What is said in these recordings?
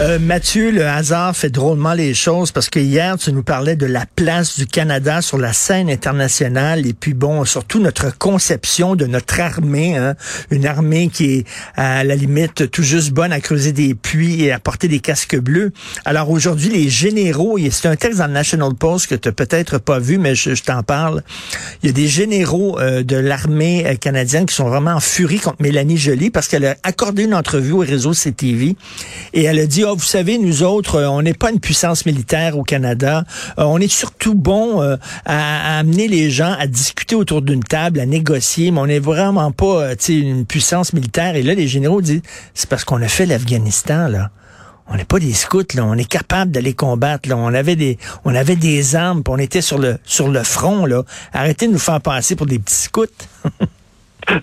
Euh, Mathieu, le hasard fait drôlement les choses parce que hier, tu nous parlais de la place du Canada sur la scène internationale et puis bon, surtout notre conception de notre armée, hein, une armée qui est à la limite tout juste bonne à creuser des puits et à porter des casques bleus. Alors aujourd'hui, les généraux, et c'est un texte dans le National Post que tu n'as peut-être pas vu, mais je, t'en parle. Il y a des généraux euh, de l'armée euh, canadienne qui sont vraiment en furie contre Mélanie Joly parce qu'elle a accordé une entrevue au réseau CTV et elle a dit oh, vous savez, nous autres, euh, on n'est pas une puissance militaire au Canada. Euh, on est surtout bon euh, à, amener les gens à discuter autour d'une table, à négocier, mais on n'est vraiment pas une puissance militaire. Et là, les généraux disent, c'est parce qu'on a fait l'Afghanistan, là. On n'est pas des scouts, là. On est capable d'aller combattre, là. On avait des, on avait des armes, on était sur le, sur le front, là. Arrêtez de nous faire passer pour des petits scouts.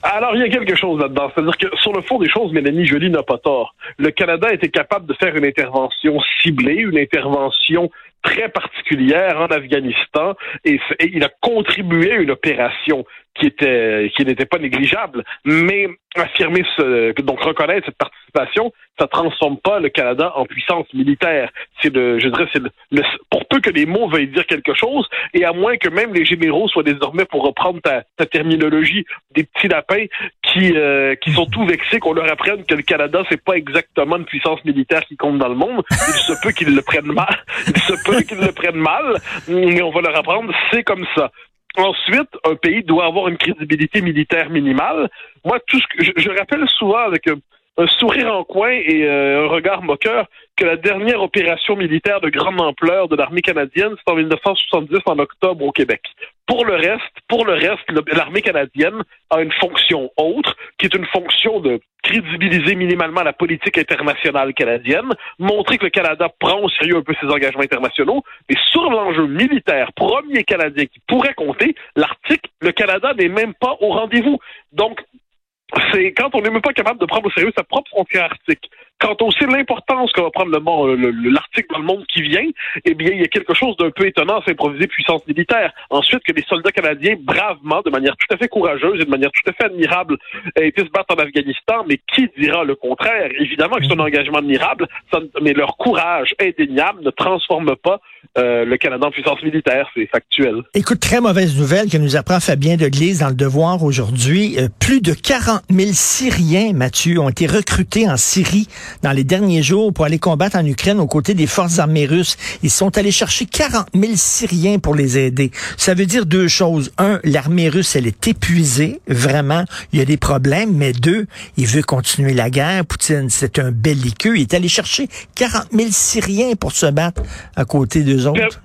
Alors, il y a quelque chose là-dedans. C'est-à-dire que sur le fond des choses, Mélanie Joly n'a pas tort. Le Canada était capable de faire une intervention ciblée, une intervention très particulière en Afghanistan et il a contribué à une opération qui était qui n'était pas négligeable, mais affirmer ce donc reconnaître cette participation, ça transforme pas le Canada en puissance militaire. C'est de je dirais c'est le, pour peu que les mots veuillent dire quelque chose et à moins que même les généraux soient désormais pour reprendre ta, ta terminologie des petits lapins qui euh, qui sont tout vexés qu'on leur apprenne que le Canada c'est pas exactement une puissance militaire qui compte dans le monde, il se peut qu'ils le prennent mal, il se peut qu'ils le prennent mal, mais on va leur apprendre c'est comme ça. Ensuite, un pays doit avoir une crédibilité militaire minimale. Moi, tout ce que je, rappelle souvent avec un, un, sourire en coin et euh, un regard moqueur que la dernière opération militaire de grande ampleur de l'armée canadienne, c'est en 1970 en octobre au Québec. Pour le reste, l'armée canadienne a une fonction autre, qui est une fonction de crédibiliser minimalement la politique internationale canadienne, montrer que le Canada prend au sérieux un peu ses engagements internationaux, et sur l'enjeu militaire premier canadien qui pourrait compter, l'Arctique, le Canada n'est même pas au rendez-vous. Donc, c'est quand on n'est même pas capable de prendre au sérieux sa propre frontière arctique. Quand on sait l'importance que va prendre l'Arctique dans le monde qui vient, eh bien, il y a quelque chose d'un peu étonnant à s'improviser puissance militaire. Ensuite, que les soldats canadiens, bravement, de manière tout à fait courageuse et de manière tout à fait admirable, aient été se battre en Afghanistan, mais qui dira le contraire? Évidemment que c'est un engagement admirable, mais leur courage indéniable ne transforme pas euh, le Canada en puissance militaire, c'est factuel. Écoute, très mauvaise nouvelle que nous apprend Fabien Deglise dans le Devoir aujourd'hui. Euh, plus de 40 000 Syriens, Mathieu, ont été recrutés en Syrie dans les derniers jours pour aller combattre en Ukraine aux côtés des forces armées russes. Ils sont allés chercher 40 000 Syriens pour les aider. Ça veut dire deux choses. Un, l'armée russe, elle est épuisée, vraiment. Il y a des problèmes. Mais deux, il veut continuer la guerre. Poutine, c'est un belliqueux. Il est allé chercher 40 000 Syriens pour se battre à côté d'eux autres.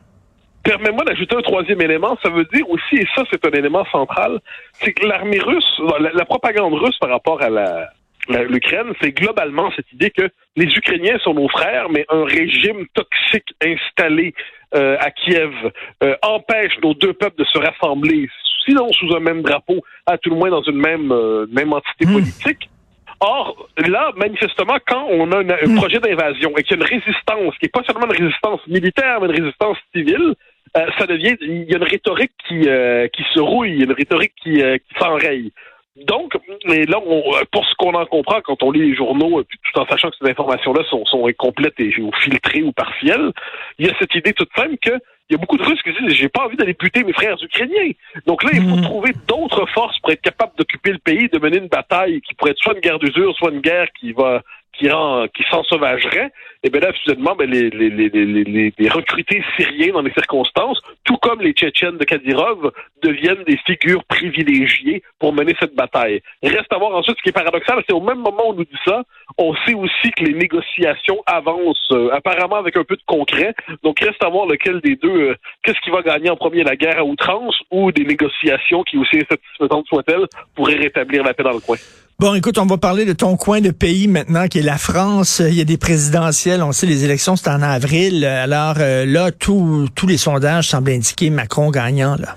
Permets-moi d'ajouter un troisième élément. Ça veut dire aussi, et ça c'est un élément central, c'est que l'armée russe, la, la propagande russe par rapport à la, l'Ukraine, c'est globalement cette idée que les Ukrainiens sont nos frères, mais un régime toxique installé euh, à Kiev euh, empêche nos deux peuples de se rassembler, sinon sous un même drapeau, à tout le moins dans une même, euh, même entité hmm. politique. Or, là, manifestement, quand on a un hmm. projet d'invasion et qu'il y a une résistance, qui n'est pas seulement une résistance militaire, mais une résistance civile, ça devient, il y a une rhétorique qui, qui se rouille, une rhétorique qui, qui s'enraye. Donc, et là, on, pour ce qu'on en comprend quand on lit les journaux, euh, tout en sachant que ces informations-là sont, sont incomplètes et ou filtrées ou partielles, il y a cette idée toute simple que il y a beaucoup de Russes qui disent j'ai pas envie d'aller buter mes frères ukrainiens. Donc là, il faut hmm. trouver d'autres forces pour être capable d'occuper le pays, de mener une bataille qui pourrait être soit une guerre d'usure, soit une guerre qui va qui rend, qui s'ensauvagerait, et bien là, finalement, ben, les, les, les, les, les recrutés syriens dans les circonstances, tout comme les Tchétchènes de Kadyrov, deviennent des figures privilégiées pour mener cette bataille. Reste à voir ensuite ce qui est paradoxal, c'est au même moment où on nous dit ça, on sait aussi que les négociations avancent euh, apparemment avec un peu de concret. Donc reste à voir lequel des deux, euh, qu'est-ce qui va gagner en premier, la guerre à outrance ou des négociations qui, aussi insatisfaisantes soient-elles, pourraient rétablir la paix dans le coin. Bon, écoute, on va parler de ton coin de pays maintenant, qui est la France. Il y a des présidentielles. On sait, les élections, c'est en avril. Alors euh, là, tous les sondages semblent indiquer Macron gagnant. Là.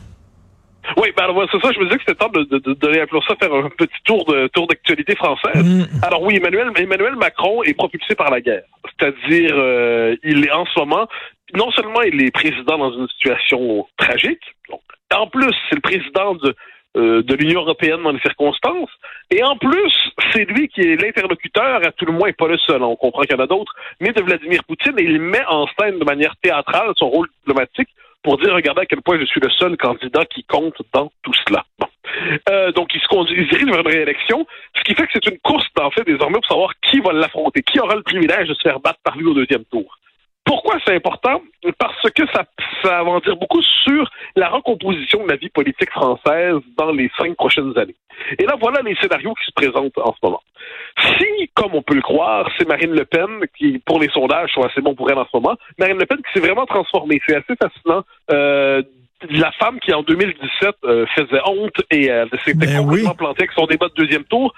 Oui, ben alors c'est ça, je me disais que c'était temps de, de, ça, faire un petit tour de tour d'actualité française. Mm. Alors oui, Emmanuel, Emmanuel Macron est propulsé par la guerre. C'est-à-dire, euh, il est en ce moment, non seulement il est président dans une situation tragique, donc, en plus, c'est le président de, euh, de l'Union européenne dans les circonstances. Et en plus, c'est lui qui est l'interlocuteur, à tout le moins pas le seul, on comprend qu'il y en a d'autres, mais de Vladimir Poutine, et il met en scène de manière théâtrale son rôle diplomatique pour dire, regardez à quel point je suis le seul candidat qui compte dans tout cela. Euh, donc, il se conduit, dirige vers une réélection, ce qui fait que c'est une course, en fait, désormais, pour savoir qui va l'affronter, qui aura le privilège de se faire battre par lui au deuxième tour. Pourquoi c'est important? Parce que ça, ça va en dire beaucoup sur la recomposition de la vie politique française dans les cinq prochaines années. Et là, voilà les scénarios qui se présentent en ce moment. Si, comme on peut le croire, c'est Marine Le Pen qui, pour les sondages, sont assez bons pour elle en ce moment, Marine Le Pen qui s'est vraiment transformée. C'est assez fascinant. Euh, la femme qui en 2017 euh, faisait honte et euh, s'était ben complètement plantée avec son débat de deuxième tour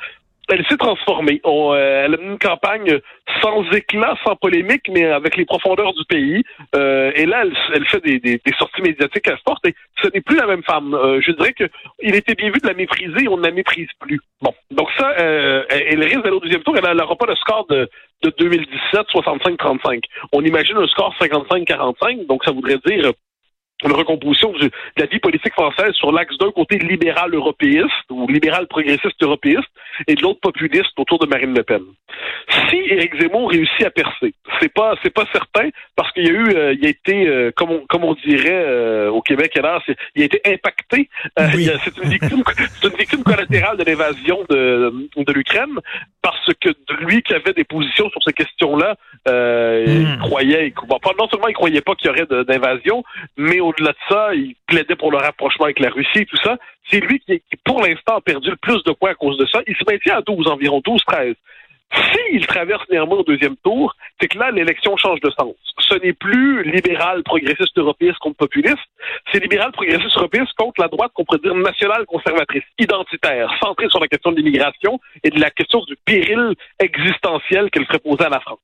elle s'est transformée. Euh, elle a une campagne sans éclat, sans polémique, mais avec les profondeurs du pays. Euh, et là, elle, fait des, sorties médiatiques à fortes. Et ce n'est plus la même femme. Euh, je dirais que il était bien vu de la mépriser. On ne la méprise plus. Bon, donc ça, elle risque d'aller au deuxième tour. Elle n'aura pas le score de, de 2017, 65-35. On imagine un score 55-45. Donc ça voudrait dire une recomposition de la vie politique française sur l'axe d'un côté libéral européiste ou libéral progressiste européiste et de l'autre populiste autour de Marine Le Pen. Si Éric Zemmour réussit à percer, c'est pas c'est pas certain parce qu'il y a eu euh, il a été euh, comme on comme on dirait euh, au Québec alors il a été impacté victime c'est une victime collatérale de l'évasion de de l'Ukraine parce que lui qui avait des positions sur ces questions-là il hmm. croyait pas non seulement il croyait pas qu'il y aurait d'invasion mais au-delà de ça, il plaidait pour le rapprochement avec la Russie et tout ça. C'est lui qui, pour l'instant, a perdu le plus de points à cause de ça. Il se maintient à 12, environ 12-13. S'il traverse néanmoins au deuxième tour, c'est que là, l'élection change de sens. Ce n'est plus libéral progressiste européiste contre populiste, c'est libéral progressiste européiste contre la droite qu'on pourrait dire nationale conservatrice, identitaire, centrée sur la question de l'immigration et de la question du péril existentiel qu'elle ferait poser à la France.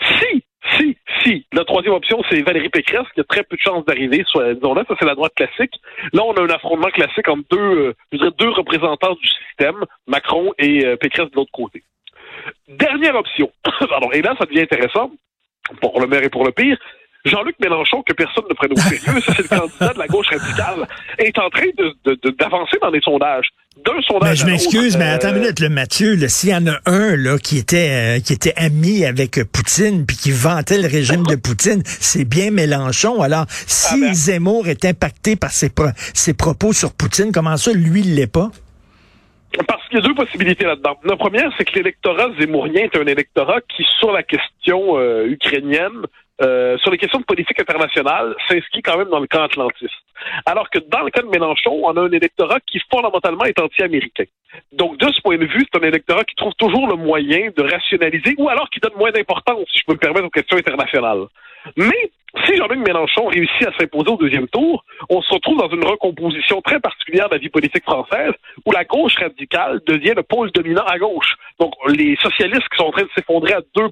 Si si, si. La troisième option, c'est Valérie Pécresse, qui a très peu de chances d'arriver, disons-le. Ça, c'est la droite classique. Là, on a un affrontement classique entre deux, euh, je dirais, deux représentants du système, Macron et euh, Pécresse de l'autre côté. Dernière option. Pardon. Et là, ça devient intéressant, pour le maire et pour le pire. Jean-Luc Mélenchon, que personne ne prenne au sérieux, ça c'est le candidat de la gauche radicale, est en train d'avancer dans les sondages. D'un sondage. Mais je m'excuse, mais attends une euh, minute, le Mathieu, s'il y en a un là qui était euh, qui était ami avec Poutine puis qui vantait le régime de Poutine, c'est bien Mélenchon. Alors, si ah ben. Zemmour est impacté par ses, ses propos sur Poutine, comment ça, lui, il l'est pas? Parce qu'il y a deux possibilités là-dedans. La première, c'est que l'électorat zémourien est un électorat qui, sur la question euh, ukrainienne, euh, sur les questions de politique internationale, s'inscrit quand même dans le camp atlantiste. Alors que dans le cas de Mélenchon, on a un électorat qui fondamentalement est anti-américain. Donc, de ce point de vue, c'est un électorat qui trouve toujours le moyen de rationaliser ou alors qui donne moins d'importance, si je peux me permettre, aux questions internationales. Mais si Jean-Luc Mélenchon réussit à s'imposer au deuxième tour, on se retrouve dans une recomposition très particulière de la vie politique française où la gauche radicale devient le pôle dominant à gauche. Donc, les socialistes qui sont en train de s'effondrer à 2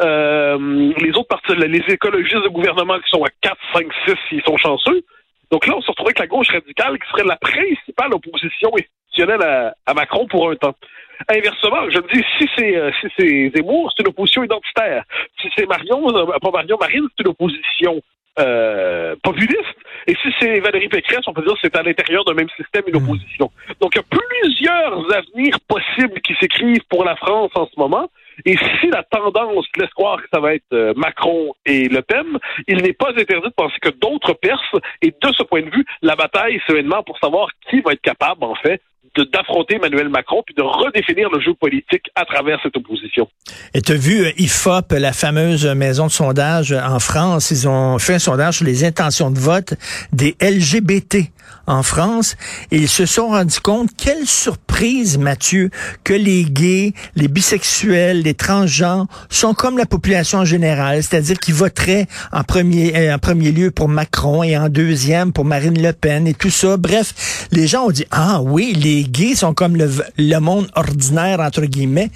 euh, les autres partis, les écologistes de gouvernement qui sont à 4, 5, 6 s'ils sont chanceux. Donc là, on se retrouve avec la gauche radicale qui serait la principale opposition institutionnelle à, Macron pour un temps. Inversement, je me dis, si c'est euh, si c'est Zemmour, c'est une opposition identitaire. Si c'est Marion, euh, pas Marion Marine, c'est une opposition euh, populiste. Et si c'est Valérie Pécresse, on peut dire que c'est à l'intérieur d'un même système une hmm. opposition. Donc il y a plusieurs avenirs possibles qui s'écrivent pour la France en ce moment. Et si la tendance laisse croire que ça va être euh, Macron et Le Pen, il n'est pas interdit de penser que d'autres percent. Et de ce point de vue, la bataille, c'est maintenant pour savoir qui va être capable, en fait, d'affronter Emmanuel Macron puis de redéfinir le jeu politique à travers cette opposition. Et tu as vu euh, IFOP, la fameuse maison de sondage en France, ils ont fait un sondage sur les intentions de vote des LGBT en France ils se sont rendus compte quelle surprise Mathieu, que les gays, les bisexuels, les transgenres sont comme la population en général, c'est-à-dire qu'ils voteraient en premier, euh, en premier lieu pour Macron et en deuxième pour Marine Le Pen et tout ça. Bref, les gens ont dit, ah oui, les gays sont comme le monde ordinaire, entre guillemets.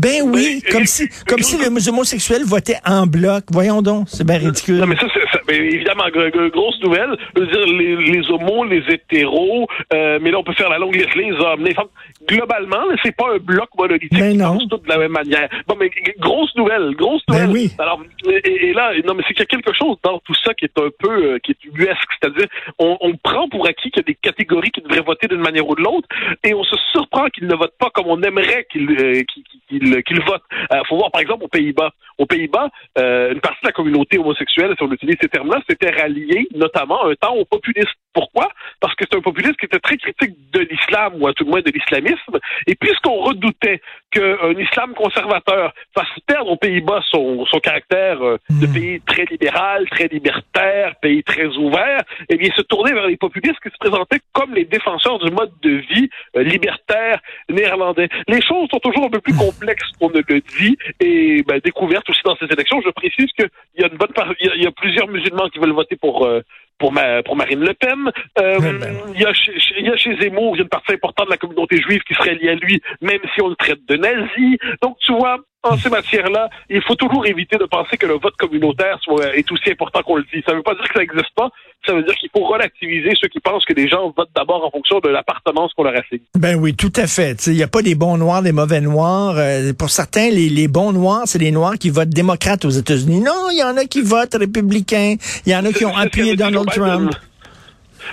Ben oui, Mais, comme si, comme si les homosexuels votaient en bloc. Voyons donc, c'est bien ridicule. Non, mais ça, c'est ça- mais évidemment, gr- gr- grosse nouvelle. Je veux dire, les, les homos, les hétéros, euh, mais là, on peut faire la longue liste, les hommes, les femmes. Globalement, c'est pas un bloc monolithique Mais qui non. tout de la même manière. Bon, mais grosse nouvelle, grosse Ben nouvelle. oui. Alors, et, et là, non, mais c'est qu'il y a quelque chose dans tout ça qui est un peu, euh, qui est ubuesque. C'est-à-dire, on, on prend pour acquis qu'il y a des catégories qui devraient voter d'une manière ou de l'autre, et on se surprend qu'ils ne votent pas comme on aimerait qu'ils euh, qu'ils- qu'ils- qu'ils votent. Euh, faut voir, par exemple, aux Pays-Bas. Aux Pays-Bas, euh, une partie de la communauté homosexuelle, si on utilise ces termes-là, s'était ralliée, notamment, un temps au populisme. Pourquoi? Parce que c'est un populisme qui était très critique de l'islam, ou à tout le moins de l'islamisme. Et puisqu'on redoutait qu'un islam conservateur fasse perdre aux Pays-Bas son, son caractère euh, de Hmm. pays très libéral, très libertaire, pays très ouvert, eh bien, se tourner vers les populistes qui se présentaient comme les défenseurs du mode de vie euh, libertaire néerlandais. Les choses sont toujours un peu plus complexes qu'on ne le dit et ben, découvertes aussi dans ces élections. Je précise qu'il y a une bonne part, il y a, il y a plusieurs musulmans qui veulent voter pour euh, pour, ma, pour Marine Le Pen. Euh, ben. il, y a chez, il y a chez Zemmour il y a une partie importante de la communauté juive qui serait liée à lui, même si on le traite de nazi. Donc, tu vois, en ces matières-là, il faut toujours éviter de penser que le vote communautaire soit, est aussi important qu'on le dit. Ça ne veut pas dire que ça n'existe pas, ça veut dire qu'il faut relativiser ceux qui pensent que les gens votent d'abord en fonction de l'appartenance qu'on leur assigne. Ben oui, tout à fait. Il n'y a pas des bons noirs, des mauvais noirs. Euh, pour certains, les, les bons noirs, c'est les noirs qui votent démocrates aux États-Unis. Non, il y en a qui votent républicains. Il y en a qui ont appuyé Donald. Trump.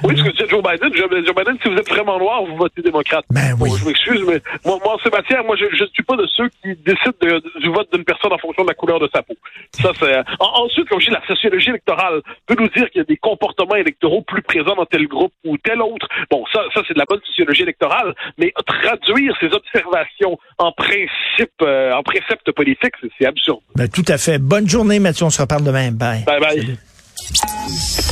Oui, ce que disait Joe Biden. Joe, Biden, si vous êtes vraiment noir, vous votez démocrate. Ben oui. Bon, je m'excuse, mais moi, moi, en ces matières, moi, je ne suis pas de ceux qui décident de- du vote d'une personne en fonction de la couleur de sa peau. Ça, c'est. En- ensuite, comme je dis, la sociologie électorale peut nous dire qu'il y a des comportements électoraux plus présents dans tel groupe ou tel autre. Bon, ça, ça c'est de la bonne sociologie électorale, mais traduire ces observations en principe, euh, en préceptes politiques, c'est- c'est absurde. Ben, tout à fait. Bonne journée, Mathieu. On se reparle demain. Bye. Bye bye. Salut.